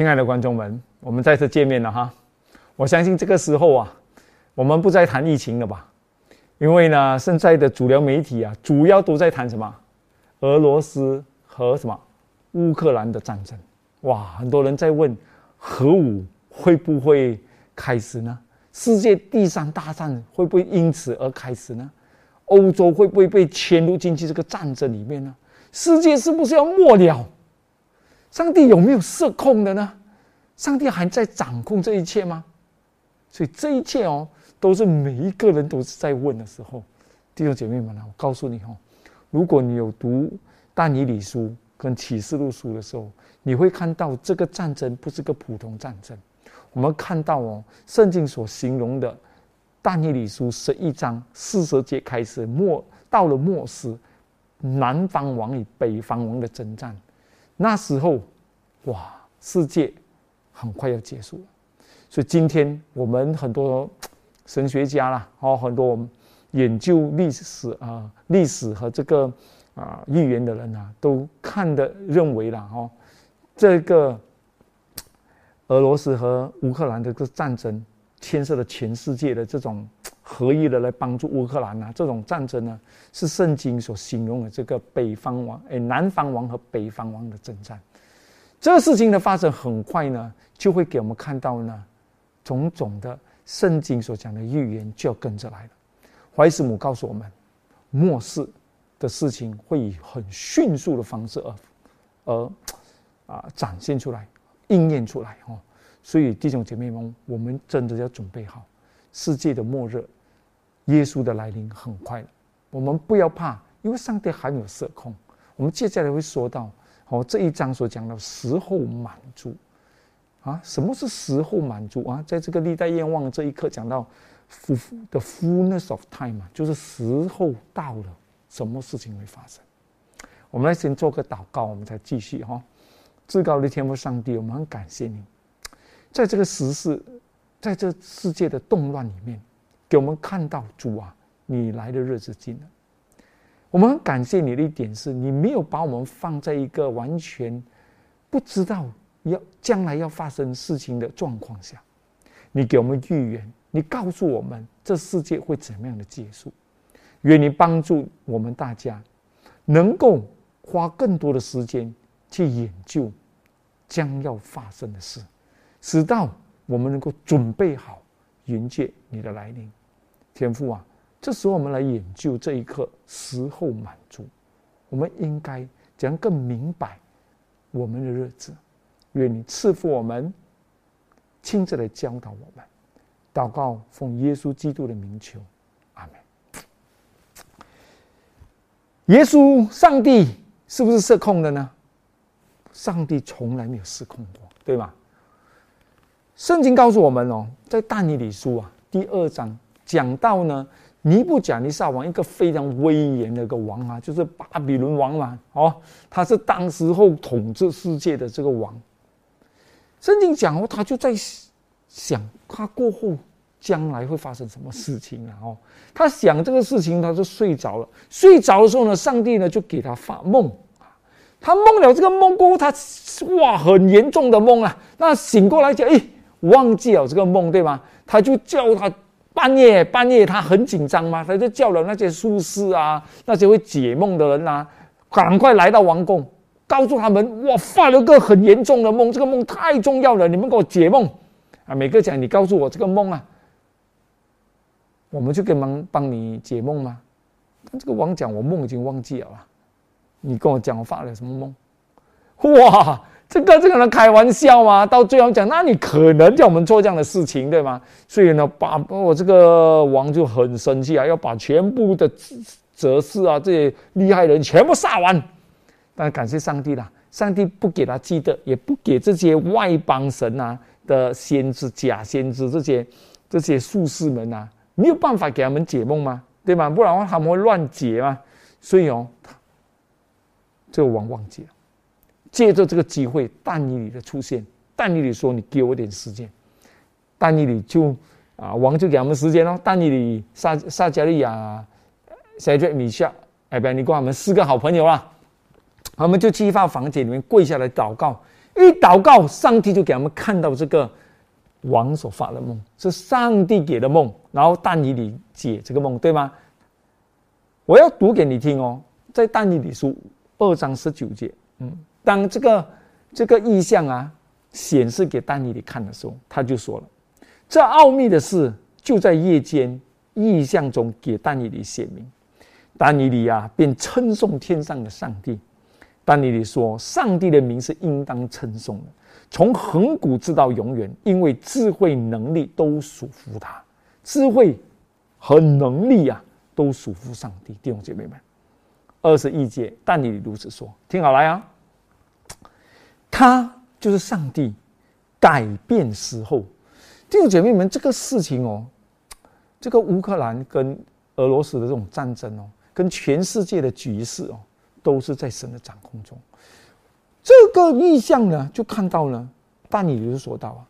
亲爱的观众们，我们再次见面了哈！我相信这个时候啊，我们不再谈疫情了吧？因为呢，现在的主流媒体啊，主要都在谈什么？俄罗斯和什么乌克兰的战争。哇，很多人在问，核武会不会开始呢？世界第三大战会不会因此而开始呢？欧洲会不会被牵入进去这个战争里面呢？世界是不是要末了？上帝有没有失控的呢？上帝还在掌控这一切吗？所以这一切哦，都是每一个人都是在问的时候。弟兄姐妹们啊，我告诉你哦，如果你有读但以理书跟启示录书的时候，你会看到这个战争不是个普通战争。我们看到哦，圣经所形容的但以理书十一章四十节开始末到了末世，南方王与北方王的征战。那时候，哇，世界很快要结束了。所以今天我们很多 神学家啦，哦，很多我们研究历史啊、历史和这个啊预言的人啊，都看的认为啦，哦，这个俄罗斯和乌克兰的这个战争牵涉了全世界的这种合一的来帮助乌克兰啊，这种战争呢。是圣经所形容的这个北方王，哎，南方王和北方王的征战，这个事情的发生很快呢，就会给我们看到呢，种种的圣经所讲的预言就要跟着来了。怀斯姆告诉我们，末世的事情会以很迅速的方式而而啊展现出来、应验出来哦。所以弟兄姐妹们，我们真的要准备好世界的末日，耶稣的来临很快了。我们不要怕，因为上帝还没有设控。我们接下来会说到，哦，这一章所讲的时候满足，啊，什么是时候满足啊？在这个历代愿望这一刻讲到，f the fullness of time 啊，就是时候到了，什么事情会发生？我们来先做个祷告，我们再继续哈。至高的天父上帝，我们很感谢你，在这个时事，在这世界的动乱里面，给我们看到主啊。你来的日子近了，我们很感谢你的一点是，你没有把我们放在一个完全不知道要将来要发生事情的状况下，你给我们预言，你告诉我们这世界会怎么样的结束。愿你帮助我们大家，能够花更多的时间去研究将要发生的事，直到我们能够准备好迎接你的来临，天父啊。这时候，我们来研究这一刻时候满足，我们应该怎样更明白我们的日子？愿你赐福我们，亲自来教导我们。祷告，奉耶稣基督的名求，阿门。耶稣，上帝是不是失控的呢？上帝从来没有失控过，对吗？圣经告诉我们哦，在但以理书啊第二章讲到呢。尼布甲尼撒王一个非常威严的一个王啊，就是巴比伦王嘛，哦，他是当时候统治世界的这个王。圣经讲哦，他就在想他过后将来会发生什么事情啊？哦，他想这个事情，他就睡着了。睡着的时候呢，上帝呢就给他发梦他梦了这个梦过后，他哇，很严重的梦啊。那醒过来讲，哎，忘记了这个梦，对吗？他就叫他。半夜，半夜他很紧张嘛，他就叫了那些术士啊，那些会解梦的人呐，赶快来到王宫，告诉他们：我发了个很严重的梦，这个梦太重要了，你们给我解梦啊！每个讲，你告诉我这个梦啊，我们就跟忙帮你解梦吗？这个王讲，我梦已经忘记了，你跟我讲我发了什么梦？哇！这个这个能开玩笑吗？到最后讲，那你可能叫我们做这样的事情，对吗？所以呢，把我这个王就很生气啊，要把全部的哲士啊这些厉害人全部杀完。但感谢上帝啦，上帝不给他记得，也不给这些外邦神啊的先知、假先知这些这些术士们啊，没有办法给他们解梦吗？对吗？不然的话他们会乱解嘛。所以哦，这个王忘记了。借着这个机会，但以理的出现，但以理说：“你给我点时间。”但以理就啊，王就给他们时间喽。但以理、撒撒加利亚、塞杰米夏，哎，不，你跟他们四个好朋友啊，他们就去到房间里面跪下来祷告，一祷告，上帝就给他们看到这个王所发的梦，是上帝给的梦，然后但以理解这个梦，对吗？我要读给你听哦，在但以理书二章十九节，嗯，当这个这个意象啊显示给丹尼里看的时候，他就说了，这奥秘的事就在夜间意象中给丹尼里显明，丹尼里啊便称颂天上的上帝。丹尼里说，上帝的名是应当称颂的，从恒古直到永远，因为智慧能力都属乎他，智慧和能力啊，都属乎上帝。弟兄姐妹们，二十一节，但你如此说，听好了呀，他就是上帝改变时候。弟兄姐妹们，这个事情哦，这个乌克兰跟俄罗斯的这种战争哦，跟全世界的局势哦。都是在神的掌控中，这个意象呢，就看到了。但你就说到啊，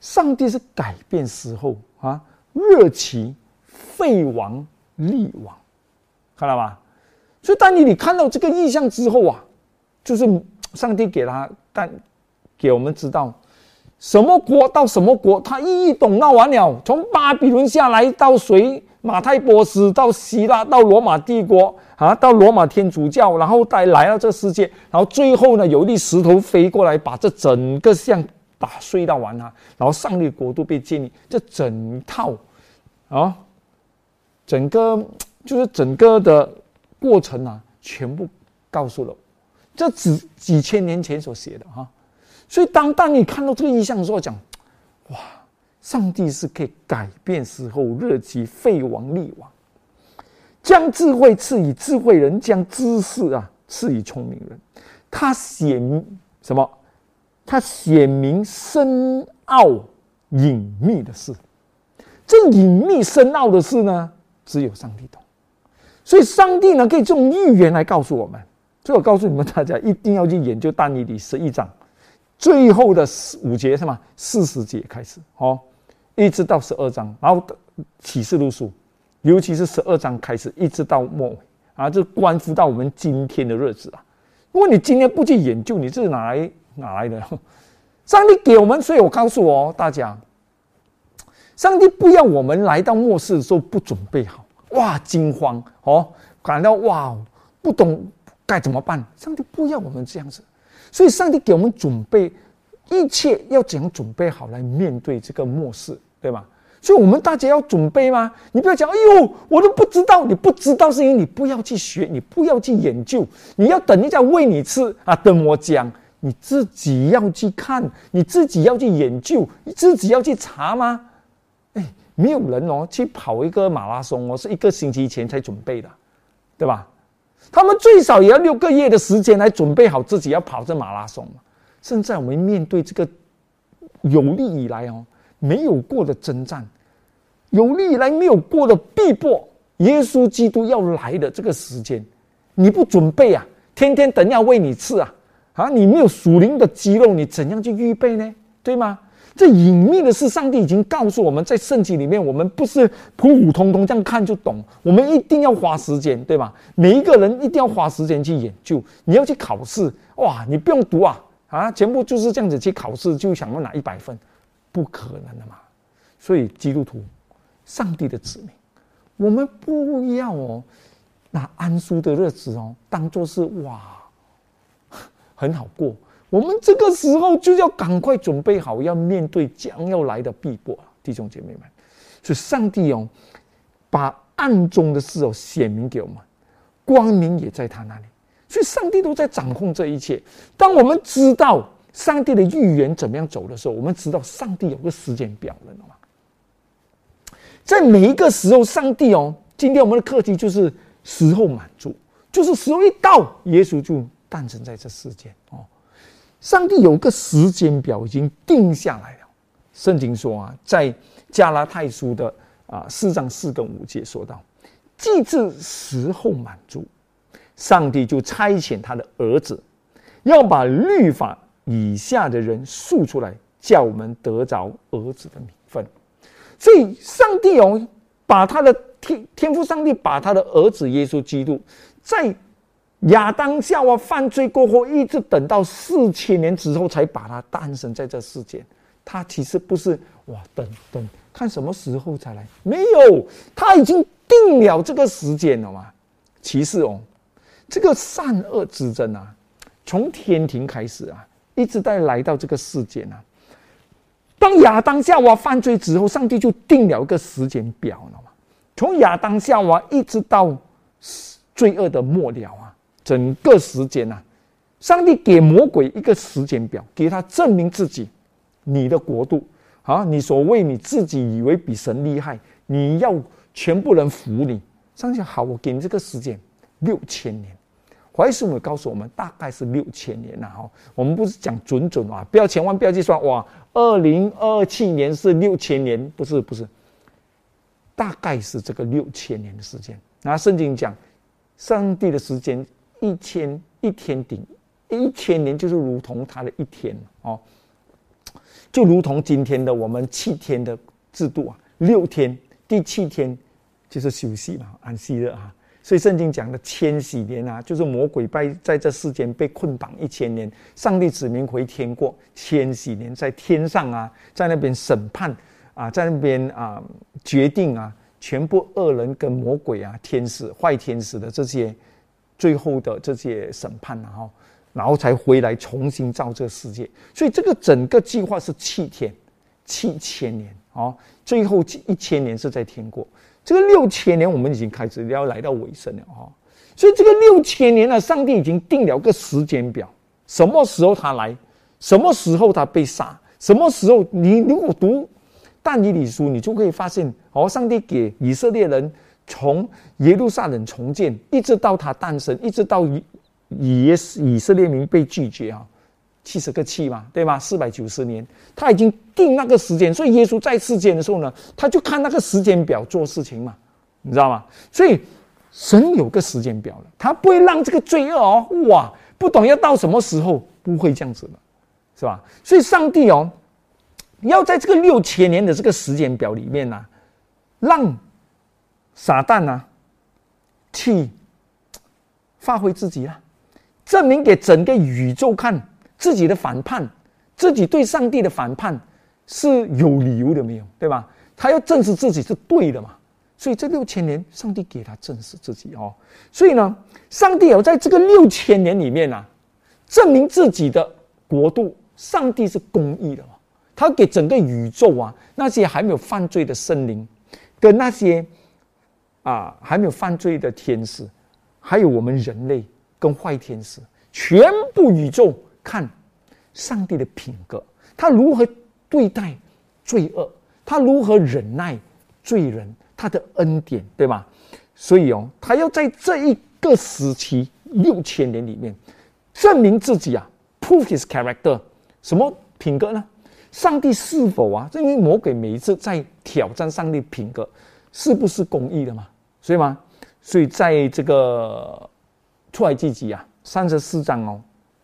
上帝是改变时候啊，热其废王立王，看到吧？所以当你你看到这个意象之后啊，就是上帝给他但给我们知道，什么国到什么国，他一一懂闹完了，从巴比伦下来到谁？马太波斯到希腊，到罗马帝国啊，到罗马天主教，然后再来到这世界，然后最后呢，有一粒石头飞过来，把这整个像打碎到完啊，然后上帝国度被建立，这整套啊，整个就是整个的过程啊，全部告诉了，这几几千年前所写的哈，所以当当你看到这个意象的时候，讲哇。上帝是可以改变时候，热其废王立王，将智慧赐予智慧人，将知识啊赐予聪明人。他显什么？他显明深奥隐秘的事。这隐秘深奥的事呢，只有上帝懂。所以，上帝呢可以用预言来告诉我们。所以我告诉你们大家，一定要去研究但尼里十一章最后的五节，是吗？四十节开始，哦。一直到十二章，然后启示录书，尤其是十二章开始，一直到末尾啊，这关乎到我们今天的日子啊。如果你今天不去研究，你这是哪来哪来的？上帝给我们，所以我告诉我大家，上帝不要我们来到末世的时候不准备好，哇，惊慌哦，感到哇，不懂该怎么办。上帝不要我们这样子，所以上帝给我们准备。一切要怎样准备好来面对这个末世，对吧？所以，我们大家要准备吗？你不要讲，哎呦，我都不知道。你不知道是因为你不要去学，你不要去研究，你要等一下喂你吃啊！等我讲，你自己要去看，你自己要去研究，你自己要去查吗？哎，没有人哦，去跑一个马拉松哦，是一个星期前才准备的，对吧？他们最少也要六个月的时间来准备好自己要跑这马拉松嘛。现在我们面对这个有历以来哦没有过的征战，有历以来没有过的逼迫，耶稣基督要来的这个时间，你不准备啊？天天等要喂你吃啊？啊，你没有属灵的肌肉，你怎样去预备呢？对吗？这隐秘的事，上帝已经告诉我们在圣经里面，我们不是普普通通这样看就懂，我们一定要花时间，对吧？每一个人一定要花时间去研究，你要去考试，哇，你不用读啊。啊，全部就是这样子去考试，就想要拿一百分，不可能的嘛。所以基督徒，上帝的子民，我们不要哦，拿安舒的日子哦，当做是哇，很好过。我们这个时候就要赶快准备好，要面对将要来的逼迫，弟兄姐妹们。所以上帝哦，把暗中的事哦显明给我们，光明也在他那里。所以，上帝都在掌控这一切。当我们知道上帝的预言怎么样走的时候，我们知道上帝有个时间表了，吗？在每一个时候，上帝哦，今天我们的课题就是时候满足，就是时候一到，耶稣就诞生在这世间哦。上帝有个时间表已经定下来了。圣经说啊，在加拉太书的啊四章四跟五节说到，既至时候满足。上帝就差遣他的儿子，要把律法以下的人赎出来，叫我们得着儿子的名分。所以，上帝哦，把他的天天赋，上帝把他的儿子耶稣基督，在亚当夏娃犯罪过后，一直等到四千年之后才把他诞生在这世间。他其实不是哇，等等看什么时候才来？没有，他已经定了这个时间了嘛。其实哦，这个善恶之争啊，从天庭开始啊，一直在来到这个世间啊。当亚当夏娃犯罪之后，上帝就定了个时间表了嘛。从亚当夏娃一直到罪恶的末了啊，整个时间呐，上帝给魔鬼一个时间表，给他证明自己。你的国度啊，你所谓你自己以为比神厉害，你要全部人服你。上帝好，我给你这个时间六千年。怀师母告诉我们，大概是六千年了哈。我们不是讲准准啊，不要千万不要计算哇。二零二七年是六千年，不是不是，大概是这个六千年的时间。那圣经讲，上帝的时间一千一天顶一千年，就是如同他的一天哦。就如同今天的我们七天的制度啊，六天，第七天就是休息嘛，安息日啊。所以圣经讲的千禧年啊，就是魔鬼拜在这世间被捆绑一千年，上帝指明回天过千禧年，在天上啊，在那边审判啊，在那边啊决定啊，全部恶人跟魔鬼啊，天使坏天使的这些最后的这些审判然后。然后才回来重新造这个世界，所以这个整个计划是七天，七千年啊，最后一千年是在天国，这个六千年我们已经开始要来到尾声了啊，所以这个六千年呢，上帝已经定了个时间表，什么时候他来，什么时候他被杀，什么时候你如果读但以理书，你就可以发现哦，上帝给以色列人从耶路撒冷重建，一直到他诞生，一直到以以以色列民被拒绝啊，七十个七嘛，对吧？四百九十年，他已经定那个时间，所以耶稣在世间的时候呢，他就看那个时间表做事情嘛，你知道吗？所以神有个时间表了，他不会让这个罪恶哦，哇，不懂要到什么时候，不会这样子的，是吧？所以上帝哦，要在这个六千年的这个时间表里面呢，让撒旦呢去发挥自己啊。证明给整个宇宙看自己的反叛，自己对上帝的反叛是有理由的，没有对吧？他要证实自己是对的嘛。所以这六千年，上帝给他证实自己哦。所以呢，上帝要在这个六千年里面啊，证明自己的国度，上帝是公义的嘛。他给整个宇宙啊，那些还没有犯罪的生灵，跟那些啊还没有犯罪的天使，还有我们人类。跟坏天使，全部宇宙看上帝的品格，他如何对待罪恶，他如何忍耐罪人，他的恩典，对吧？所以哦，他要在这一个时期六千年里面证明自己啊，prove his character，什么品格呢？上帝是否啊？因为魔鬼每一次在挑战上帝品格，是不是公义的嘛？所以吗？所以在这个。出来记记啊，三十四章哦，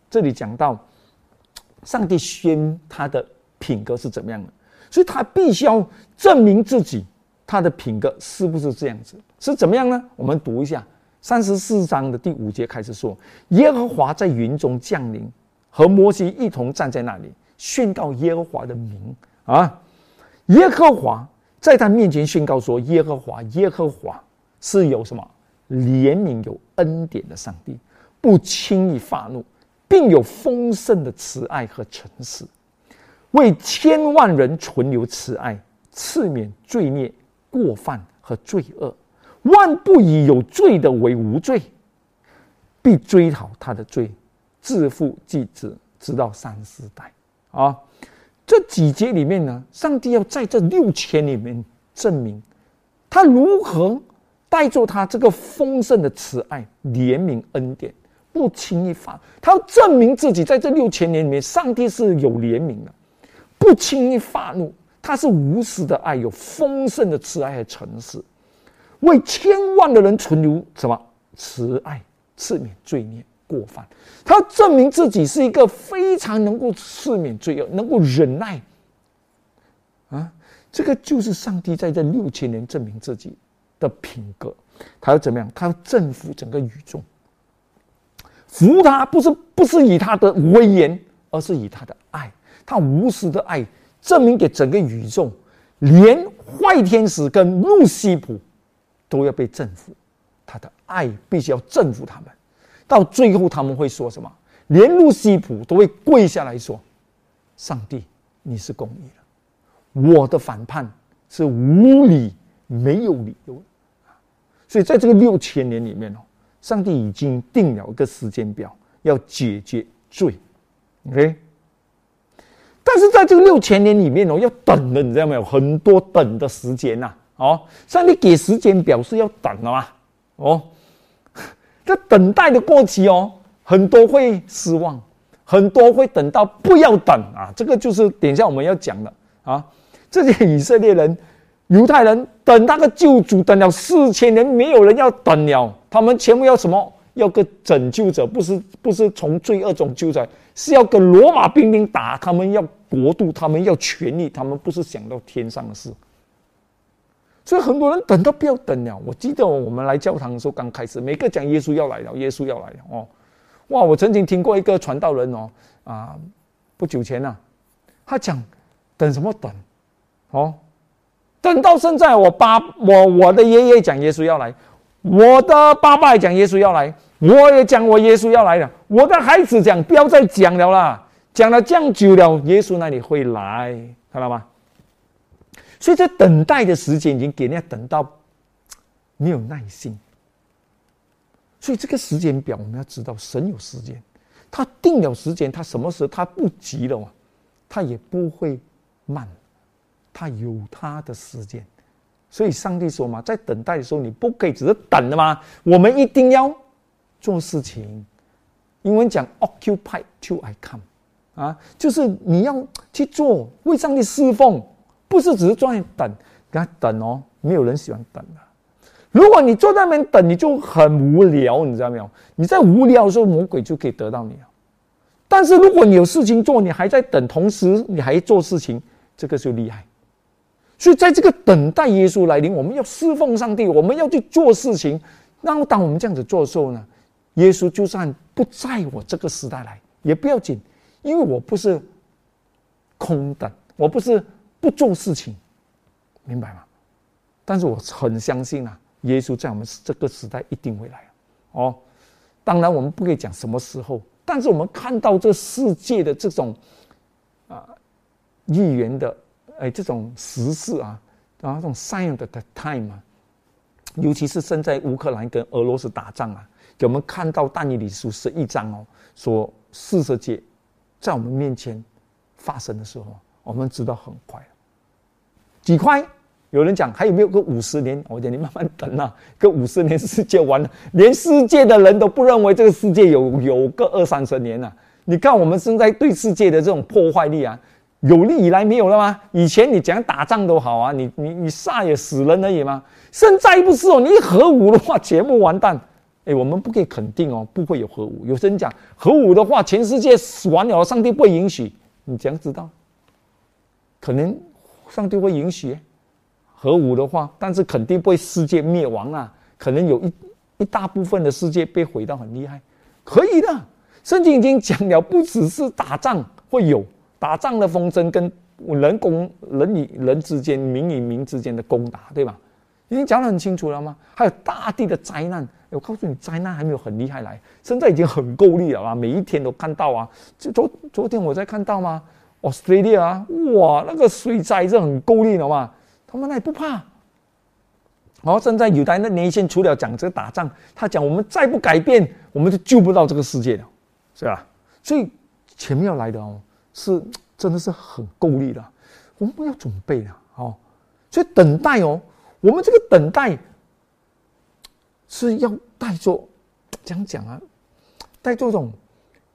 这里讲到上帝宣他的品格是怎么样的，所以他必须要证明自己他的品格是不是这样子，是怎么样呢？我们读一下三十四章的第五节开始说：耶和华在云中降临，和摩西一同站在那里，宣告耶和华的名啊。耶和华在他面前宣告说：耶和华，耶和华是有什么？怜悯有恩典的上帝，不轻易发怒，并有丰盛的慈爱和诚实，为千万人存留慈爱，赐免罪孽、过犯和罪恶，万不以有罪的为无罪，必追讨他的罪，自负继子，直到三四代。啊，这几节里面呢，上帝要在这六千里面证明他如何。带着他这个丰盛的慈爱、怜悯、恩典，不轻易发。他要证明自己在这六千年里面，上帝是有怜悯的，不轻易发怒。他是无私的爱，有丰盛的慈爱和诚实，为千万的人存留什么慈爱，赐免罪孽过犯。他要证明自己是一个非常能够赦免罪恶、能够忍耐。啊，这个就是上帝在这六千年证明自己。的品格，他要怎么样？他要征服整个宇宙。服他不是不是以他的威严，而是以他的爱，他无私的爱，证明给整个宇宙，连坏天使跟路西普都要被征服，他的爱必须要征服他们，到最后他们会说什么？连路西普都会跪下来说：“上帝，你是公义的，我的反叛是无理，没有理由。”所以在这个六千年里面哦。上帝已经定了一个时间表，要解决罪，OK。但是在这个六千年里面哦，要等的，你知道没有？很多等的时间呐，哦，上帝给时间表是要等的嘛，哦，这等待的过期哦，很多会失望，很多会等到不要等啊，这个就是等一下我们要讲的啊，这些以色列人。犹太人等那个救主等了四千年，没有人要等了。他们全部要什么？要个拯救者，不是不是从罪恶中救出来，是要跟罗马兵兵打。他们要国度，他们要权力，他们不是想到天上的事。所以很多人等到不要等了。我记得我们来教堂的时候，刚开始每个讲耶稣要来了，耶稣要来了哦。哇！我曾经听过一个传道人哦啊，不久前呐，他讲等什么等哦。等到现在，我爸我我的爷爷讲耶稣要来，我的爸爸讲耶稣要来，我也讲我耶稣要来了。我的孩子讲不要再讲了啦，讲了这样久了，耶稣那里会来，看到吗？所以这等待的时间已经给人家等到没有耐心。所以这个时间表我们要知道，神有时间，他定了时间，他什么时候他不急了嘛，他也不会慢。他有他的时间，所以上帝说嘛，在等待的时候，你不可以只是等的吗？我们一定要做事情。英文讲 “occupy till I come”，啊，就是你要去做，为上帝侍奉，不是只是坐在等，给他等哦。没有人喜欢等的。如果你坐在那边等，你就很无聊，你知道没有？你在无聊的时候，魔鬼就可以得到你了。但是如果你有事情做，你还在等，同时你还做事情，这个就厉害。所以，在这个等待耶稣来临，我们要侍奉上帝，我们要去做事情。然后，当我们这样子做的时候呢，耶稣就算不在我这个时代来，也不要紧，因为我不是空等，我不是不做事情，明白吗？但是我很相信啊，耶稣在我们这个时代一定会来哦。当然，我们不可以讲什么时候，但是我们看到这世界的这种啊议员的。哎，这种时事啊，然后这种 sign 的 time 啊，尤其是现在乌克兰跟俄罗斯打仗啊，给我们看到但以理书十一章哦，说四十节在我们面前发生的时候，我们知道很快，几快？有人讲还有没有个五十年？我讲你慢慢等啊，个五十年世界完了，连世界的人都不认为这个世界有有个二三十年了。你看我们现在对世界的这种破坏力啊！有历以来没有了吗？以前你讲打仗都好啊，你你你杀也死人而已吗？现在不是哦，你一核武的话，全部完蛋。哎，我们不可以肯定哦，不会有核武。有些人讲核武的话，全世界死完了，上帝不允许。你怎样知道？可能上帝会允许核武的话，但是肯定不会世界灭亡啊。可能有一一大部分的世界被毁到很厉害，可以的。圣经已经讲了，不只是打仗会有。打仗的风筝跟人攻人与人之间、民与民之间的攻打，对吧？已经讲得很清楚了吗？还有大地的灾难，我告诉你，灾难还没有很厉害来，现在已经很够力了啊！每一天都看到啊，就昨昨天我在看到吗？Australia 啊，哇，那个水灾是很够力的嘛，他们那也不怕。然后现在有台那年轻除了讲这个打仗，他讲我们再不改变，我们就救不到这个世界了，是吧？所以前面要来的哦。是，真的是很够力的，我们不要准备了，哦，所以等待哦，我们这个等待是要带着讲讲啊，带着这种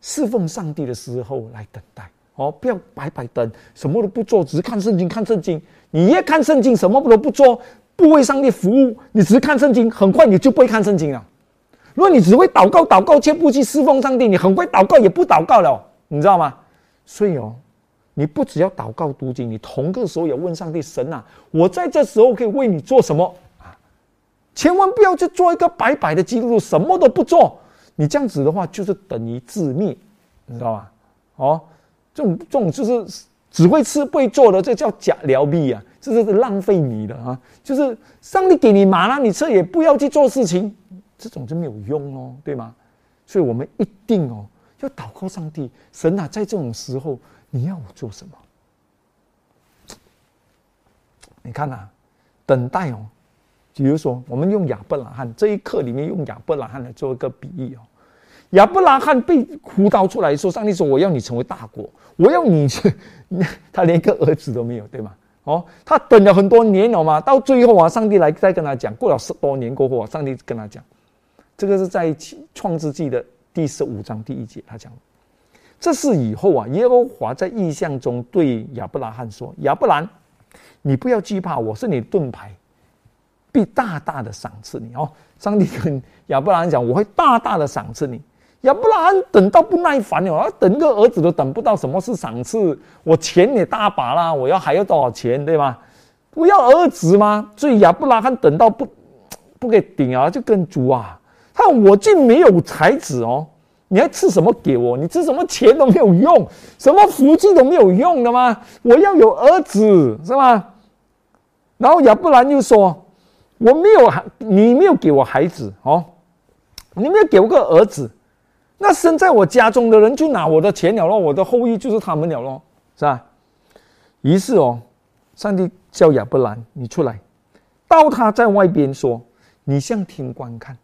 侍奉上帝的时候来等待，哦，不要白白等，什么都不做，只是看圣经，看圣经。你越看圣经，什么都不做，不为上帝服务，你只是看圣经，很快你就不会看圣经了。如果你只会祷告，祷告却不去侍奉上帝，你很快祷告也不祷告了，你知道吗？所以哦，你不只要祷告读经，你同个时候也问上帝神啊，我在这时候可以为你做什么啊？千万不要去做一个白白的基督徒，什么都不做，你这样子的话，就是等于自灭，你知道吧？哦，这种这种就是只会吃不会做的，这叫假疗币啊，这是浪费你的啊！就是上帝给你马让你吃，也不要去做事情，这种就没有用哦，对吗？所以我们一定哦要祷告上帝，神啊，在这种时候你要我做什么？你看呐，等待哦。比如说，我们用亚伯拉罕这一刻里面用亚伯拉罕来做一个比喻哦。亚伯拉罕被呼召出来说：“上帝说，我要你成为大国，我要你去。”他连个儿子都没有，对吗？哦，他等了很多年了嘛，到最后啊，上帝来再跟他讲，过了十多年过后啊，上帝跟他讲，这个是在创世纪的第十五章第一节，他讲，这是以后啊，耶和华在意象中对亚伯拉罕说：“亚伯兰，你不要惧怕，我是你的盾牌。”必大大的赏赐你哦！上帝跟亚伯拉罕讲：“我会大大的赏赐你。”亚伯拉罕等到不耐烦了，等个儿子都等不到，什么是赏赐？我钱也大把啦，我要还要多少钱，对吗？不要儿子吗？所以亚伯拉罕等到不不给顶啊，就跟主啊，他我竟没有才子哦，你还吃什么给我？你吃什么钱都没有用，什么福气都没有用的吗？我要有儿子是吧？然后亚伯兰又说。我没有孩，你没有给我孩子哦，你没有给我个儿子，那生在我家中的人就拿我的钱了咯，我的后裔就是他们了咯，是吧？于是哦，上帝叫亚伯兰，你出来，到他在外边说，你向天观看，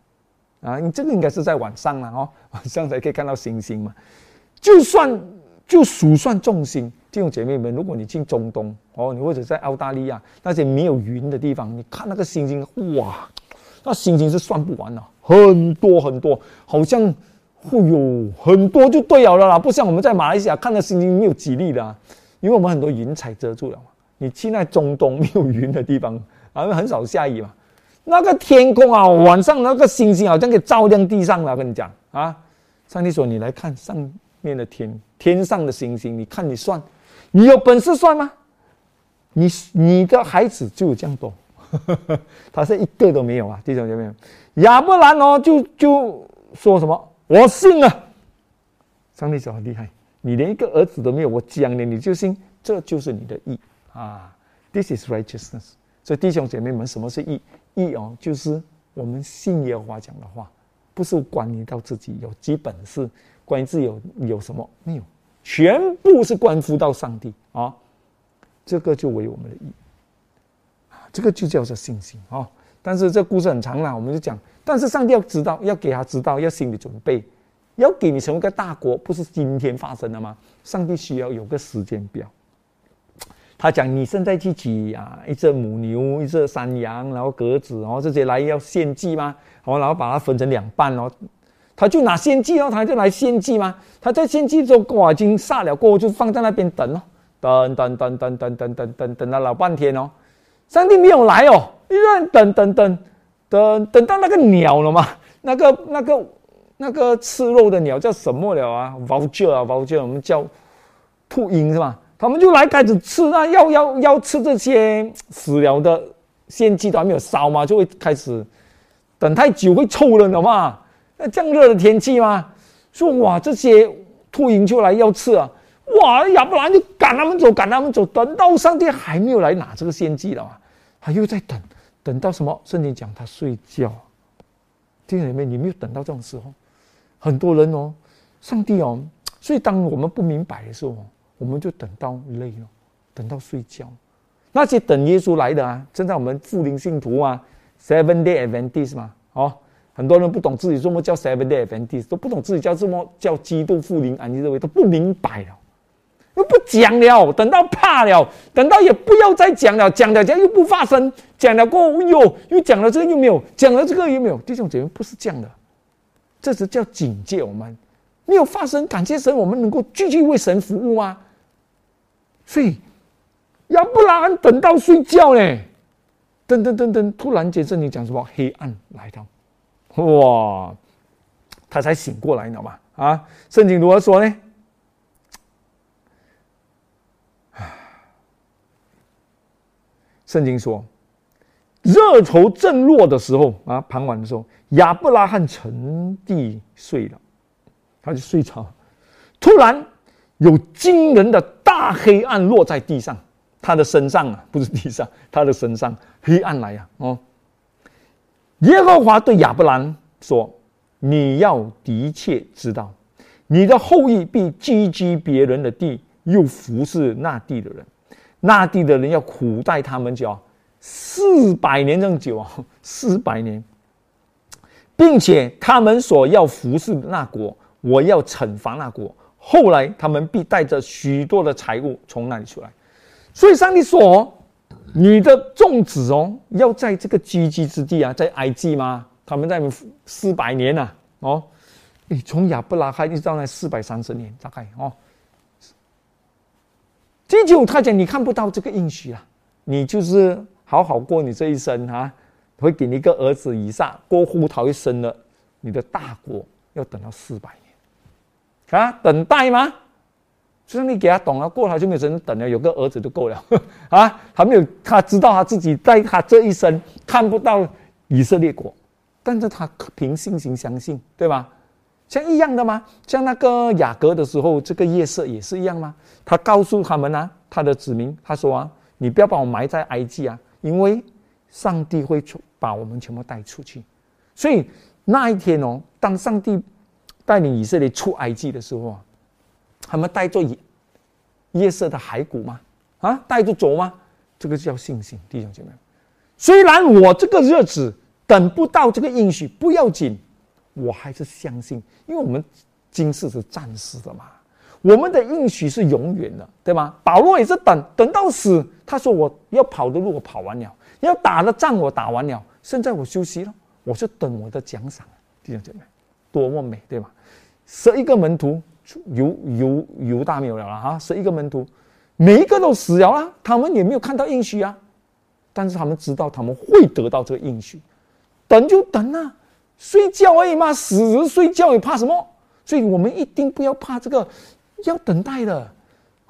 啊，你这个应该是在晚上了哦，晚上才可以看到星星嘛，就算就数算众星。弟兄姐妹们，如果你进中东哦，你或者在澳大利亚那些没有云的地方，你看那个星星，哇，那星星是算不完的，很多很多，好像会有很多就对了啦，不像我们在马来西亚看的星星没有几粒的，因为我们很多云彩遮住了嘛。你去那中东没有云的地方，啊，因为很少下雨嘛，那个天空啊，晚上那个星星好像给照亮地上了。跟你讲啊，上帝说你来看上面的天，天上的星星，你看你算。你有本事算吗？你你的孩子就有这样多，他是一个都没有啊！弟兄姐妹，亚伯兰哦，就就说什么我信了。上帝说很厉害，你连一个儿子都没有，我讲了你就信，这就是你的义啊！This is righteousness。所以弟兄姐妹们，什么是义？义哦，就是我们信耶和华讲的话，不是关于到自己有几本事，关于自己有有什么没有。全部是关乎到上帝啊，这个就为我们的意啊，这个就叫做信心啊。但是这故事很长了，我们就讲。但是上帝要知道，要给他知道，要心理准备，要给你成为一个大国，不是今天发生的吗？上帝需要有个时间表。他讲：“你现在去取啊，一只母牛，一只山羊，然后鸽子，然后这些来要献祭吗？好，然后把它分成两半哦。”他就拿献祭哦，他就来献祭吗？他在献祭中哇，已经杀了过后，就放在那边等哦，等等等等等等等等等了老半天哦，上帝没有来哦，一直等等等等等到那个鸟了嘛，那个那个那个吃肉的鸟叫什么鸟啊？vulture 啊，vulture，我们叫秃鹰是吧？他们就来开始吃啊，要要要吃这些 死了的献祭都还没有烧嘛，就会开始等太久会臭了的嘛。那这样热的天气吗？说哇，这些秃鹰就来要吃啊！哇，亚伯兰就赶他们走，赶他们走，等到上帝还没有来拿这个献祭了嘛，他又在等，等到什么？圣经讲他睡觉。弟兄妹，你没有等到这种时候，很多人哦，上帝哦，所以当我们不明白的时候，我们就等到累了，等到睡觉。那些等耶稣来的啊，正在我们复灵信徒啊，Seven Day Adventist 嘛，哦。很多人不懂自己什么叫 Seven Day Adventist，都不懂自己叫什么叫基督复临安息日，都不明白了，又不讲了，等到怕了，等到也不要再讲了，讲了讲又不发生，讲了过后又又讲了这个又没有，讲了这个又没有，弟兄姐妹不是这样的，这是叫警戒我们，没有发生，感谢神，我们能够继续为神服务啊。所以，要不然等到睡觉呢，噔噔噔噔，突然间这里讲什么黑暗来到。哇，他才醒过来，你知道吗？啊，圣经如何说呢？圣经说，热头正落的时候啊，傍晚的时候，亚伯拉罕沉地睡了，他就睡着。突然有惊人的大黑暗落在地上，他的身上啊，不是地上，他的身上黑暗来呀！哦，耶和华对亚伯兰说：“你要的确知道，你的后裔必积居别人的地，又服侍那地的人，那地的人要苦待他们叫。”四百年这么久啊，四百年，并且他们所要服侍的那国，我要惩罚那国。后来他们必带着许多的财物从那里出来。所以上帝说：“你的众子哦，要在这个居居之地啊，在埃及吗？他们在四百年呐，哦，你从亚伯拉罕一直到那四百三十年，大概哦。这就他讲，你看不到这个应许啊，你就是。”好好过你这一生哈，会给你一个儿子以上过户逃一生的，你的大国要等到四百，啊，等待吗？就是你给他懂了，过他就没有人等了，有个儿子就够了 啊。还没有，他知道他自己在他这一生看不到以色列国，但是他凭信心相信，对吧？像一样的吗？像那个雅各的时候，这个夜色也是一样吗？他告诉他们啊，他的子民，他说啊，你不要把我埋在埃及啊。因为上帝会出把我们全部带出去，所以那一天哦，当上帝带领以色列出埃及的时候啊，他们带着夜夜色的骸骨吗？啊，带着走吗？这个叫信心，弟兄姐妹。虽然我这个日子等不到这个应许，不要紧，我还是相信，因为我们今世是暂时的嘛。我们的应许是永远的，对吗？保罗也是等等到死，他说我要跑的路我跑完了，要打的仗我打完了，现在我休息了，我是等我的奖赏。弟兄姐妹，多么美，对吧？十一个门徒犹犹犹大没有了啊！十一个门徒，每一个都死了啦！他们也没有看到应许啊，但是他们知道他们会得到这个应许，等就等啊，睡觉而已嘛，死人睡觉也怕什么？所以我们一定不要怕这个。要等待的，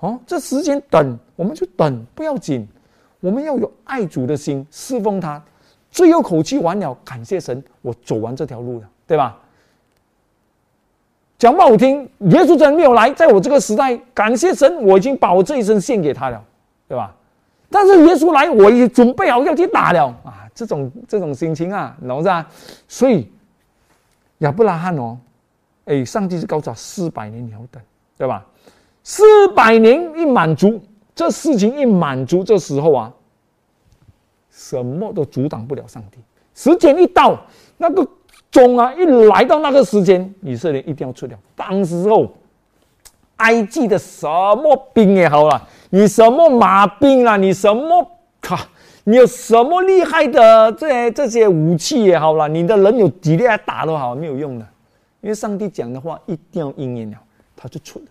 哦，这时间等，我们就等，不要紧。我们要有爱主的心，侍奉他，最后口气完了，感谢神，我走完这条路了，对吧？讲不好听，耶稣真没有来，在我这个时代，感谢神，我已经把我这一生献给他了，对吧？但是耶稣来，我已经准备好要去打了啊！这种这种心情啊，懂是吧？所以亚伯拉罕哦，哎，上帝是高照四百年你要等。对吧？四百年一满足，这事情一满足，这时候啊，什么都阻挡不了上帝。时间一到，那个钟啊一来到那个时间，以色列一定要出掉。当时候，埃及的什么兵也好了，你什么马兵啊，你什么卡，你有什么厉害的这这些武器也好了，你的人有几厉害打都好，没有用的，因为上帝讲的话一定要应验了，他就出了。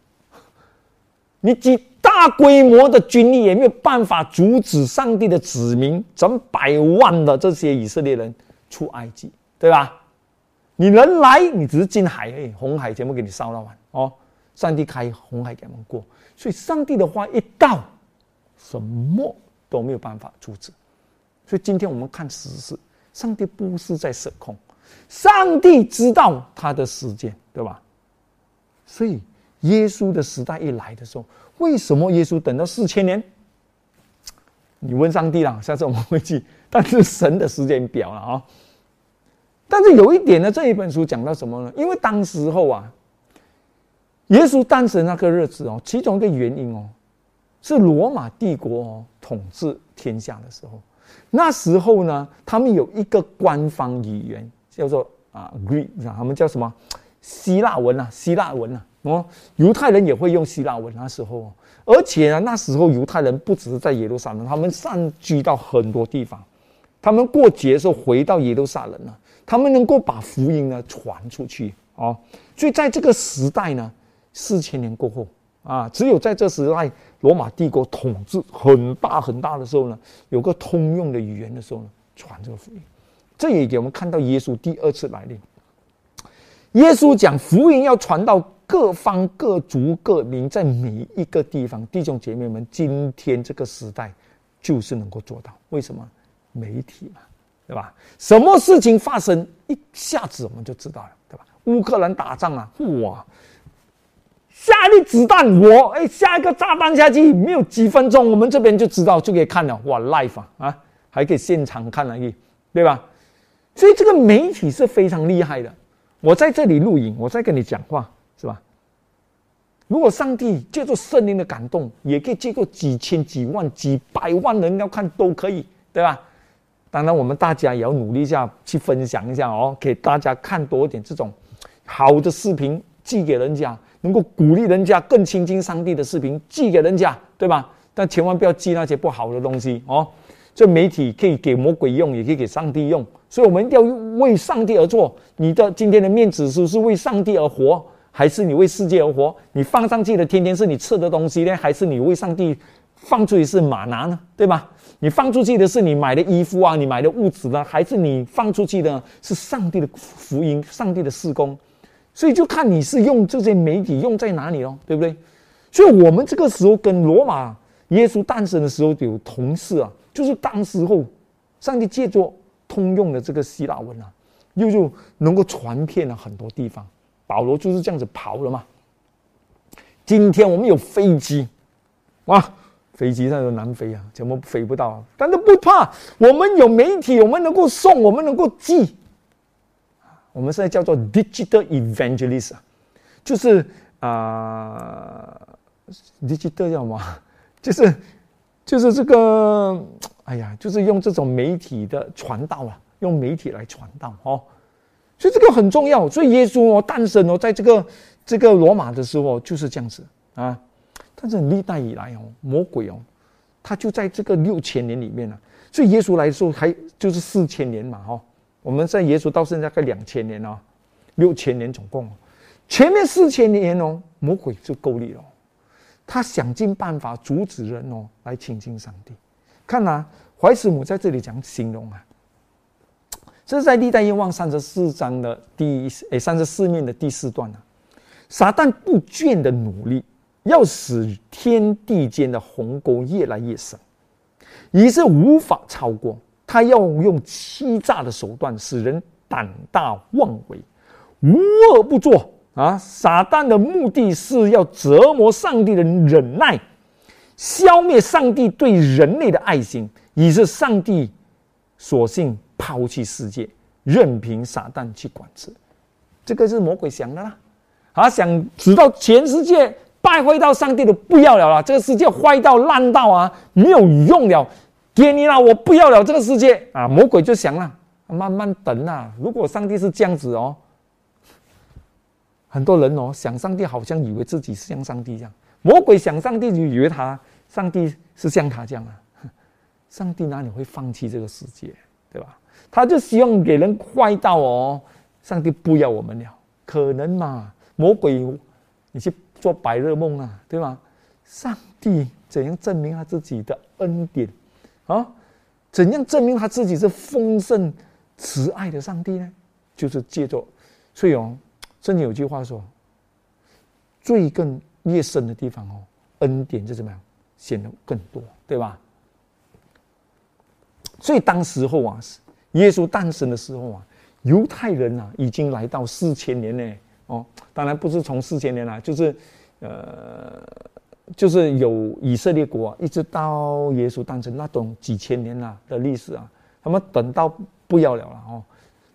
你几大规模的军力也没有办法阻止上帝的子民，整百万的这些以色列人出埃及，对吧？你人来，你只是进海，哎，红海全部给你烧了完哦。上帝开红海给我们过，所以上帝的话一到，什么都没有办法阻止。所以今天我们看实事，上帝不是在失控，上帝知道他的时间，对吧？所以。耶稣的时代一来的时候，为什么耶稣等到四千年？你问上帝啦，下次我们会去。但是神的时间表了啊。但是有一点呢，这一本书讲到什么呢？因为当时候啊，耶稣诞生那个日子哦，其中一个原因哦，是罗马帝国哦统治天下的时候。那时候呢，他们有一个官方语言叫做啊 Greek，他们叫什么希腊文啊，希腊文啊。哦，犹太人也会用希腊文那时候，而且呢，那时候犹太人不只是在耶路撒冷，他们散居到很多地方。他们过节的时候回到耶路撒冷呢，他们能够把福音呢传出去哦。所以在这个时代呢，四千年过后啊，只有在这时代，罗马帝国统治很大很大的时候呢，有个通用的语言的时候呢，传这个福音。这也给我们看到耶稣第二次来临。耶稣讲福音要传到。各方各族各民在每一个地方，弟兄姐妹们，今天这个时代就是能够做到。为什么？媒体嘛，对吧？什么事情发生，一下子我们就知道了，对吧？乌克兰打仗啊，哇！下一粒子弹，我哎，下一个炸弹下去，没有几分钟，我们这边就知道就可以看了，哇，live 啊，还可以现场看了，对吧？所以这个媒体是非常厉害的。我在这里录影，我在跟你讲话，是吧？如果上帝借助圣灵的感动，也可以借助几千、几万、几百万人要看都可以，对吧？当然，我们大家也要努力一下，去分享一下哦，给大家看多一点这种好的视频，寄给人家。能够鼓励人家更亲近上帝的视频寄给人家，对吧？但千万不要寄那些不好的东西哦。这媒体可以给魔鬼用，也可以给上帝用，所以我们一定要为上帝而做。你的今天的面子是不是为上帝而活，还是你为世界而活？你放上去的天天是你吃的东西呢，还是你为上帝放出去是马拿呢？对吧？你放出去的是你买的衣服啊，你买的物质呢，还是你放出去的是上帝的福音、上帝的事工？所以就看你是用这些媒体用在哪里咯，对不对？所以我们这个时候跟罗马耶稣诞生的时候有同事啊，就是当时候上帝借助通用的这个希腊文啊，又就能够传遍了很多地方。保罗就是这样子跑了嘛。今天我们有飞机，哇，飞机上有难飞啊，怎么飞不到？啊但是不怕，我们有媒体，我们能够送，我们能够寄。我们现在叫做 digital evangelist，就是啊，digital 叫什么？就是就是这个，哎呀，就是用这种媒体的传道啊，用媒体来传道哦。所以这个很重要。所以耶稣哦诞生哦，在这个这个罗马的时候就是这样子啊。但是历代以来哦，魔鬼哦，他就在这个六千年里面呢。所以耶稣来的时候还就是四千年嘛，哈。我们在耶稣到现在快两千年了，六千年总共，前面四千年哦，魔鬼就够力了，他想尽办法阻止人哦来亲近上帝。看呐，怀斯母在这里讲形容啊，这是在历代愿望三十四章的第诶三十四面的第四段啊，撒旦不倦的努力，要使天地间的鸿沟越来越深，以致无法超过。他要用欺诈的手段使人胆大妄为，无恶不作啊！撒旦的目的是要折磨上帝的忍耐，消灭上帝对人类的爱心，以致上帝索性抛弃世界，任凭撒旦去管制。这个是魔鬼想的啦，啊想直到全世界败坏到上帝都不要了啦，这个世界坏到烂到啊，没有用了。给你了，我不要了这个世界啊！魔鬼就想了，慢慢等啊。如果上帝是这样子哦，很多人哦想上帝，好像以为自己是像上帝这样。魔鬼想上帝，就以为他上帝是像他这样啊。上帝哪里会放弃这个世界，对吧？他就希望给人坏到哦，上帝不要我们了，可能嘛？魔鬼，你去做白日梦啊，对吗？上帝怎样证明他自己的恩典？啊，怎样证明他自己是丰盛慈爱的上帝呢？就是借着，所以哦，真的有句话说，罪更越深的地方哦，恩典就怎么样显得更多，对吧？所以当时候啊，耶稣诞生的时候啊，犹太人啊已经来到四千年呢。哦，当然不是从四千年来，就是呃。就是有以色列国一直到耶稣诞生那种几千年了的历史啊，他们等到不要了了哦，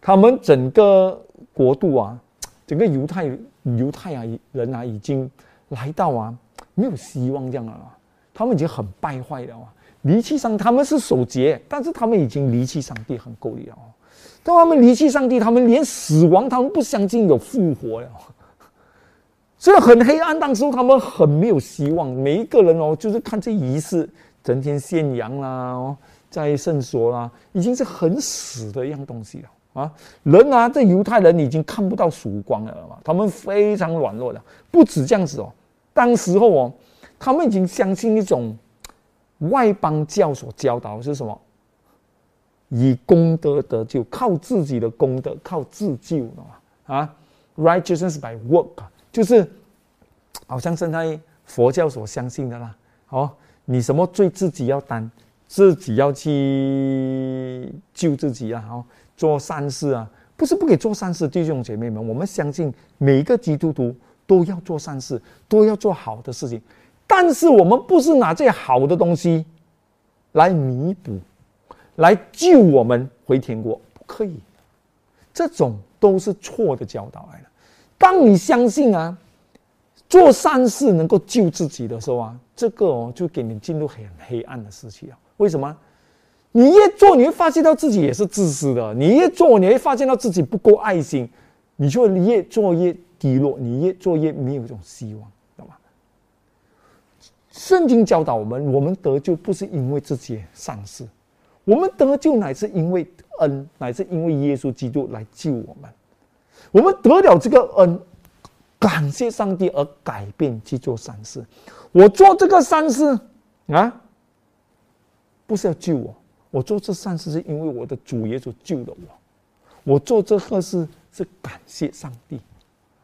他们整个国度啊，整个犹太犹太啊人啊已经来到啊没有希望这样了，啊他们已经很败坏了啊，离弃上他们是守节，但是他们已经离弃上帝很够力了哦，当他们离弃上帝，他们连死亡他们不相信有复活呀。所以很黑暗，当时他们很没有希望。每一个人哦，就是看这仪式，整天献羊啦，哦，在圣所啦，已经是很死的一样东西了啊！人啊，这犹太人已经看不到曙光了嘛，他们非常软弱的。不止这样子哦，当时候哦，他们已经相信一种外邦教所教导是什么？以功德得救，靠自己的功德，靠自救的嘛啊，righteousness by work。就是，好像现在佛教所相信的啦。哦，你什么罪自己要担，自己要去救自己啊，哦做善事啊，不是不给做善事，弟兄姐妹们，我们相信每一个基督徒都要做善事，都要做好的事情，但是我们不是拿这好的东西来弥补，来救我们回天国，不可以，这种都是错的教导来的。当你相信啊。做善事能够救自己的时候啊，这个哦就给你进入很黑暗的时期啊。为什么？你越做，你会发现到自己也是自私的；你越做，你会发现到自己不够爱心，你就越做越低落，你越做越没有一种希望，懂吗？圣经教导我们，我们得救不是因为自己善事，我们得救乃是因为恩，乃是因为耶稣基督来救我们，我们得了这个恩。感谢上帝而改变去做善事，我做这个善事啊，不是要救我，我做这善事是因为我的主耶稣救了我，我做这个事是感谢上帝，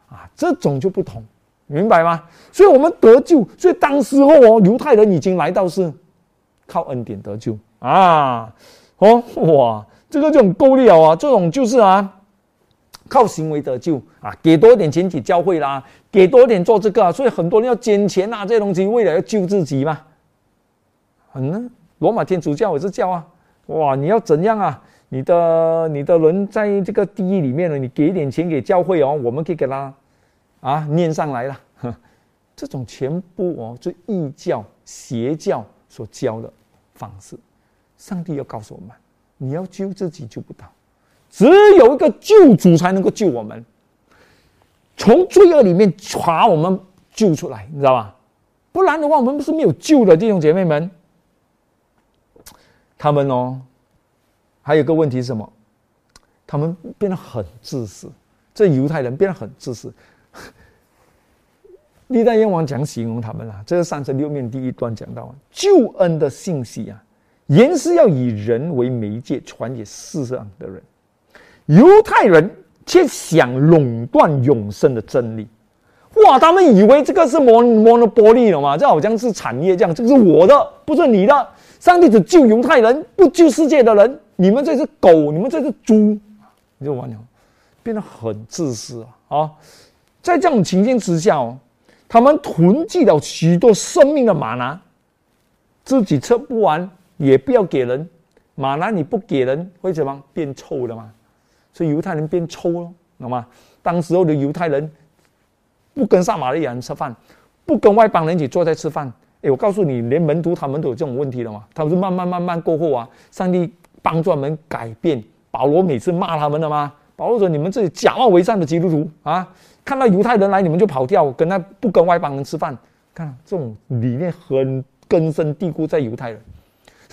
啊，这种就不同，明白吗？所以我们得救，所以当时候哦，犹太人已经来到是靠恩典得救。啊，哦哇，这个就很够力啊，这种就是啊。靠行为得救啊，给多点钱给教会啦，给多点做这个，啊所以很多人要捐钱啊，这些东西为了要救自己嘛。嗯，罗马天主教也是教啊，哇，你要怎样啊？你的你的人在这个地狱里面呢，你给点钱给教会哦，我们可以给他啊念上来了。这种全部哦，是异教邪教所教的方式。上帝要告诉我们，你要救自己救不到。只有一个救主才能够救我们，从罪恶里面把我们救出来，你知道吧？不然的话，我们不是没有救的弟兄姐妹们。他们哦，还有个问题是什么？他们变得很自私，这犹太人变得很自私。历代燕王讲形容他们啊，这个三十六面第一段讲到救恩的信息啊，原是要以人为媒介传给世上的人。犹太人却想垄断永生的真理，哇！他们以为这个是摩摩的玻璃了嘛？这好像是产业这样，这个是我的，不是你的。上帝只救犹太人，不救世界的人。你们这是狗，你们这是猪，你就完了，变得很自私啊！啊，在这种情境之下哦，他们囤积了许多生命的玛拿，自己吃不完，也不要给人。马拿你不给人，会怎么变臭的吗？所以犹太人变臭了，懂吗？当时候的犹太人不跟上马利亚人吃饭，不跟外邦人一起坐在吃饭。哎，我告诉你，连门徒他们都有这种问题的嘛。他们是慢慢慢慢过后啊，上帝帮助他们改变。保罗每次骂他们的吗？保罗说：“你们这些假冒为善的基督徒啊，看到犹太人来，你们就跑掉，跟他不跟外邦人吃饭。看这种理念很根深蒂固在犹太人，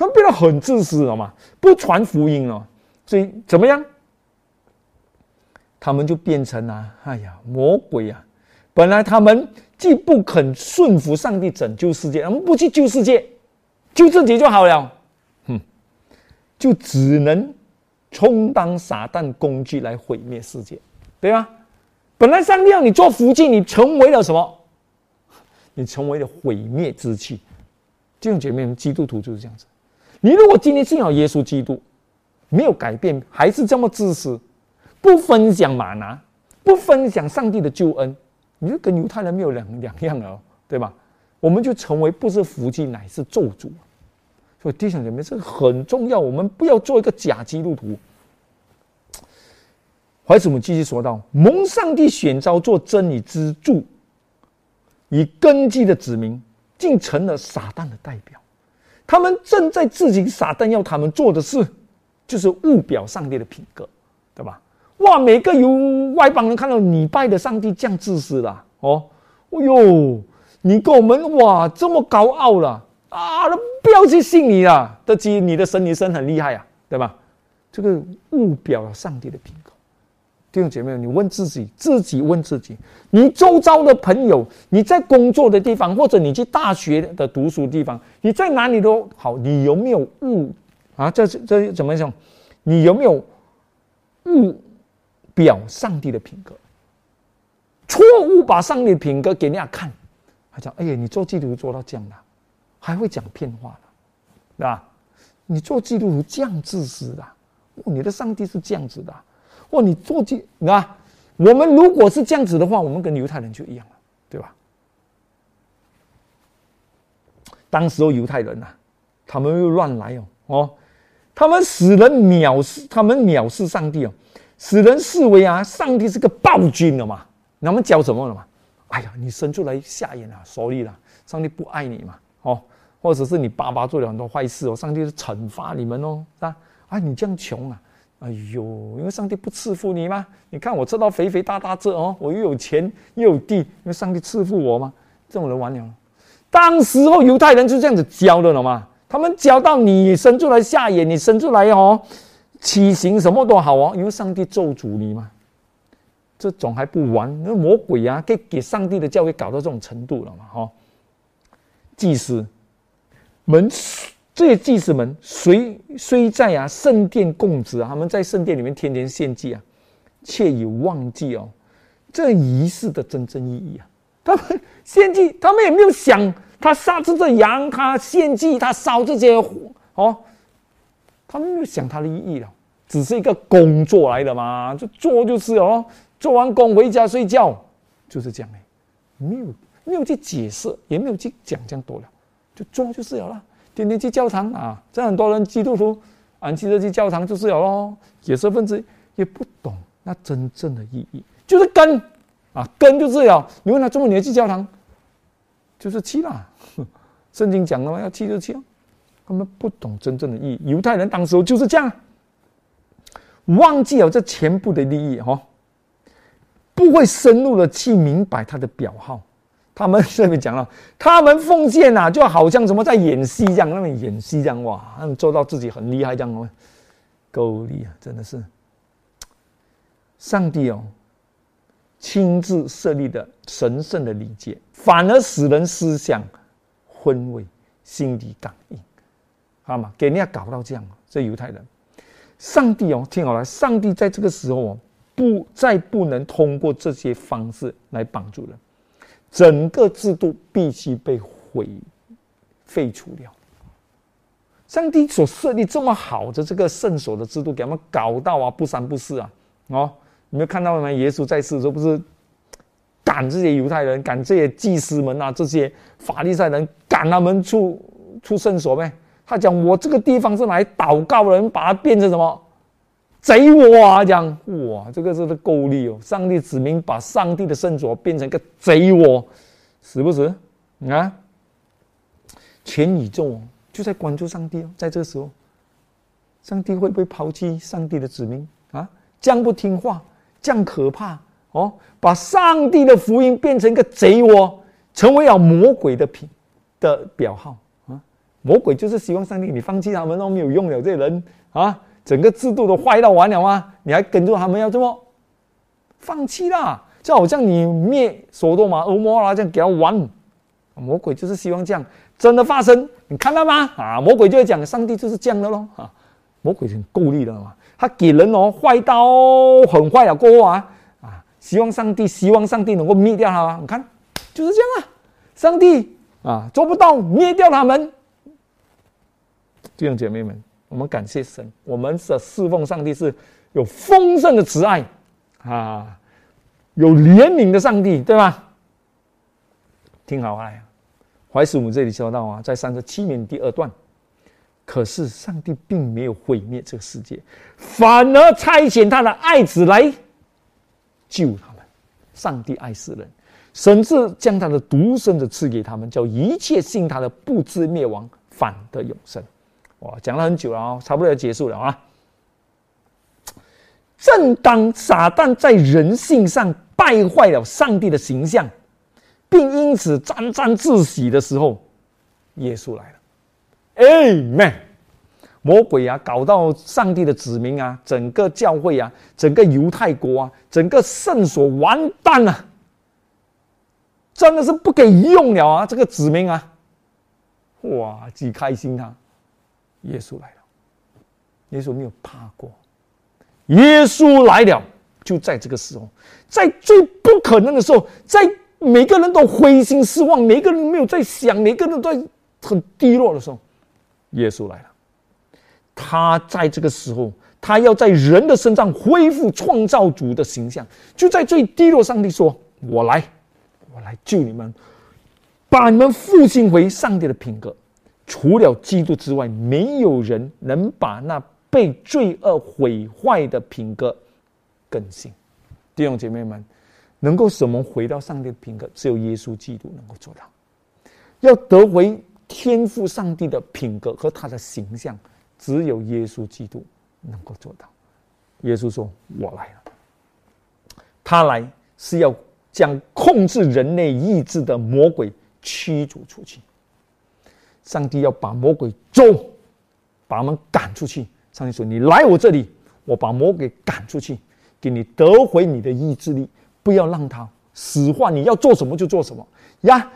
他们变得很自私了嘛，不传福音了。所以怎么样？”他们就变成了，哎呀，魔鬼啊！本来他们既不肯顺服上帝拯救世界，他们不去救世界，救自己就好了，哼，就只能充当撒旦工具来毁灭世界，对吧？本来上帝让你做福气，你成为了什么？你成为了毁灭之气。弟兄姐妹们，基督徒就是这样子。你如果今天信仰耶稣基督，没有改变，还是这么自私。不分享玛拿，不分享上帝的救恩，你就跟犹太人没有两两样了，对吧？我们就成为不是福气乃是咒诅。所以弟兄姐妹，这个很重要，我们不要做一个假基督徒。怀子母继续说道：“蒙上帝选召做真理之柱，以根基的子民，竟成了撒旦的代表。他们正在自己撒旦要他们做的事，就是误表上帝的品格，对吧？”哇！每个有外邦人看到你拜的上帝这样自私了哦，哦呦，你跟我们哇这么高傲了啊！不要去信你了，得知你的神你神很厉害啊，对吧？这个误表上帝的品格。弟兄姐妹，你问自己，自己问自己，你周遭的朋友，你在工作的地方，或者你去大学的读书地方，你在哪里都好，你有没有误啊？这这怎么讲？你有没有误？表上帝的品格，错误把上帝的品格给人家看，他讲：“哎呀，你做基督徒做到这样了，还会讲骗话了，对吧？”你做基督徒这样自私的，你的上帝是这样子的，或你做这啊，我们如果是这样子的话，我们跟犹太人就一样了，对吧？当时候犹太人呐，他们又乱来哦哦，他们使人藐视，他们藐视上帝哦，使人视为啊，上帝是个暴君了嘛？他们教什么了嘛？哎呀，你生出来下眼啊，所以了，上帝不爱你嘛？哦，或者是你爸爸做了很多坏事哦，上帝是惩罚你们哦，是吧？啊，你这样穷啊？哎呦，因为上帝不赐福你吗？你看我吃到肥肥大大这哦，我又有钱又有地，因为上帝赐福我吗？这种人完了。当时候犹太人就这样子教的了嘛？他们教到你生出来下眼，你生出来哦，体型什么都好哦，因为上帝咒诅你嘛。这种还不完，那魔鬼啊，给给上帝的教会搞到这种程度了嘛？哈，祭司们这些祭司们虽虽在啊圣殿供职啊，他们在圣殿里面天天献祭啊，却已忘记哦这仪式的真正意义啊。他们献祭，他们也没有想他杀这只羊，他献祭，他烧这些火哦，他们没有想他的意义了，只是一个工作来的嘛，就做就是哦，做完工回家睡觉，就是这样哎，没有没有去解释，也没有去讲这样多了，就做就是有了，天天去教堂啊，这很多人基督徒，俺记得去教堂就是有咯，也是分子也不懂那真正的意义，就是根。啊，根就是有。你问他这么年去教堂，就是去啦。圣经讲了嘛，要去就去。他们不懂真正的意义。犹太人当时就是这样，忘记了这全部的利益哈，不会深入的去明白他的表号。他们这边讲了，他们奉献呐，就好像什么在演戏一样，那么演戏这样哇，他们做到自己很厉害这样哦，够厉害，真的是。上帝哦。亲自设立的神圣的礼节，反而使人思想昏昧，心理感应，好吗？给人家搞到这样，这犹太人，上帝哦，听好了，上帝在这个时候哦，不再不能通过这些方式来帮助人，整个制度必须被毁废除掉。上帝所设立这么好的这个圣所的制度，给他们搞到啊，不三不四啊，哦。你没有看到吗？耶稣在世的时候不是赶这些犹太人、赶这些祭司们啊，这些法利赛人赶他们出出圣所呗？他讲我这个地方是来祷告的人，把它变成什么贼窝啊？讲哇，这个是个够力哦！上帝指明把上帝的圣所变成个贼窝，是不是啊？全宇宙就在关注上帝哦，在这个时候，上帝会不会抛弃上帝的子民啊？这样不听话？这样可怕哦！把上帝的福音变成一个贼窝，成为了魔鬼的品的表号啊！魔鬼就是希望上帝你放弃他们都没有用了，这些人啊，整个制度都坏到完了吗？你还跟着他们要这么放弃啦？就好像你灭索多玛、俄摩拉这样给他玩，魔鬼就是希望这样真的发生，你看到吗？啊，魔鬼就会讲上帝就是这样的咯啊！魔鬼很够力的嘛。他给人哦坏到很坏了过后啊啊，希望上帝希望上帝能够灭掉他。你看就是这样啊，上帝啊做不到灭掉他们。弟兄姐妹们，我们感谢神，我们的侍奉上帝是有丰盛的慈爱啊，有怜悯的上帝，对吧？听好啊，怀师母这里说到啊，在三十七年第二段。可是上帝并没有毁灭这个世界，反而差遣他的爱子来救他们。上帝爱世人，甚至将他的独生子赐给他们，叫一切信他的不知灭亡，反得永生。哇，讲了很久了啊，差不多要结束了啊。正当撒旦在人性上败坏了上帝的形象，并因此沾沾自喜的时候，耶稣来了。哎，man，魔鬼啊，搞到上帝的子民啊，整个教会啊，整个犹太国啊，整个圣所完蛋了，真的是不给用了啊！这个子民啊，哇，几开心啊！耶稣来了，耶稣没有怕过，耶稣来了，就在这个时候，在最不可能的时候，在每个人都灰心失望，每个人没有在想，每个人都在很低落的时候。耶稣来了，他在这个时候，他要在人的身上恢复创造主的形象，就在最低落，上帝说：“我来，我来救你们，把你们复兴回上帝的品格。除了基督之外，没有人能把那被罪恶毁坏的品格更新。”弟兄姐妹们，能够使我们回到上帝的品格，只有耶稣基督能够做到。要得回天赋上帝的品格和他的形象。只有耶稣基督能够做到。耶稣说：“我来了。”他来是要将控制人类意志的魔鬼驱逐出去。上帝要把魔鬼走，把他们赶出去。上帝说：“你来我这里，我把魔鬼赶出去，给你得回你的意志力，不要让他使唤你要做什么就做什么呀。”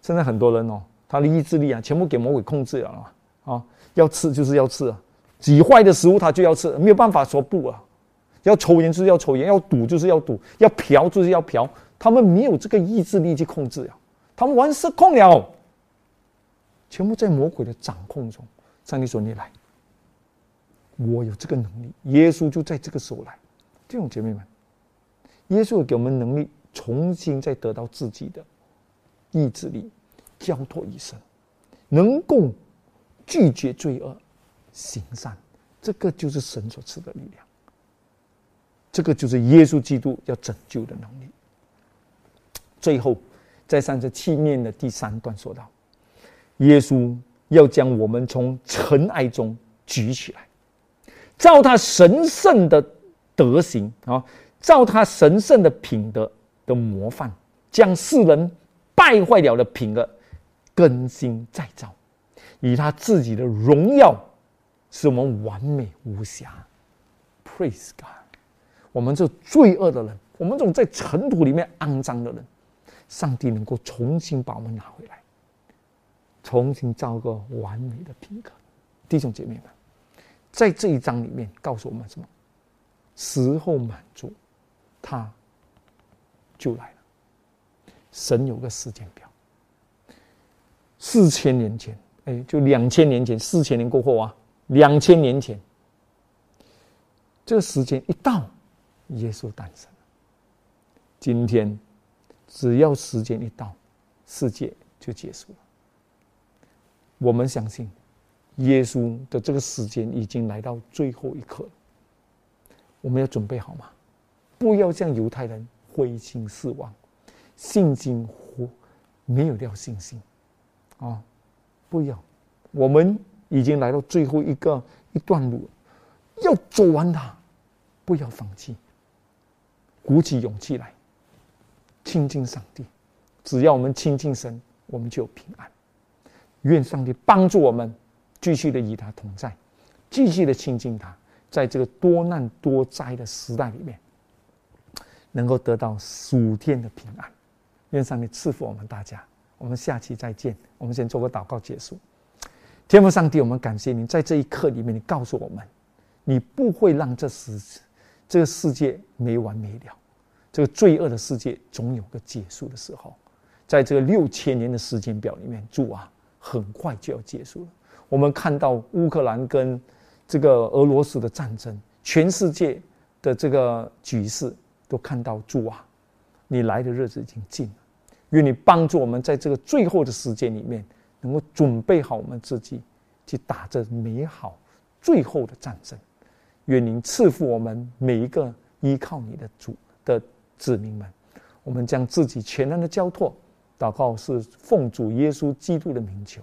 现在很多人哦，他的意志力啊，全部给魔鬼控制了啊啊！要吃就是要吃啊，挤坏的食物他就要吃，没有办法说不啊。要抽烟就是要抽烟，要赌就是要赌，要嫖就是要嫖。他们没有这个意志力去控制啊，他们玩失控了，全部在魔鬼的掌控中。上帝说：“你来，我有这个能力。”耶稣就在这个时候来。弟兄姐妹们，耶稣给我们能力，重新再得到自己的意志力，交托一生，能够。拒绝罪恶，行善，这个就是神所赐的力量。这个就是耶稣基督要拯救的能力。最后，在三十七面的第三段说到，耶稣要将我们从尘埃中举起来，照他神圣的德行啊，照他神圣的品德的模范，将世人败坏了的品格更新再造。以他自己的荣耀，使我们完美无瑕。Praise God！我们这罪恶的人，我们这种在尘土里面肮脏的人，上帝能够重新把我们拿回来，重新造个完美的品格。弟兄姐妹们，在这一章里面告诉我们什么？时候满足，他就来了。神有个时间表，四千年前。哎，就两千年前，四千年过后啊，两千年前，这个时间一到，耶稣诞生。今天，只要时间一到，世界就结束了。我们相信，耶稣的这个时间已经来到最后一刻。我们要准备好吗？不要像犹太人灰心失望，信心或没有掉信心啊。不要，我们已经来到最后一个一段路，要走完它，不要放弃，鼓起勇气来亲近上帝。只要我们亲近神，我们就有平安。愿上帝帮助我们，继续的与他同在，继续的亲近他，在这个多难多灾的时代里面，能够得到属天的平安。愿上帝赐福我们大家。我们下期再见。我们先做个祷告结束。天父上帝，我们感谢你，在这一刻里面，你告诉我们，你不会让这世这个世界没完没了。这个罪恶的世界总有个结束的时候。在这个六千年的时间表里面，主啊，很快就要结束了。我们看到乌克兰跟这个俄罗斯的战争，全世界的这个局势都看到主啊，你来的日子已经近了。愿你帮助我们，在这个最后的时间里面，能够准备好我们自己，去打这美好最后的战争。愿您赐福我们每一个依靠你的主的子民们。我们将自己全然的交托，祷告是奉主耶稣基督的名求。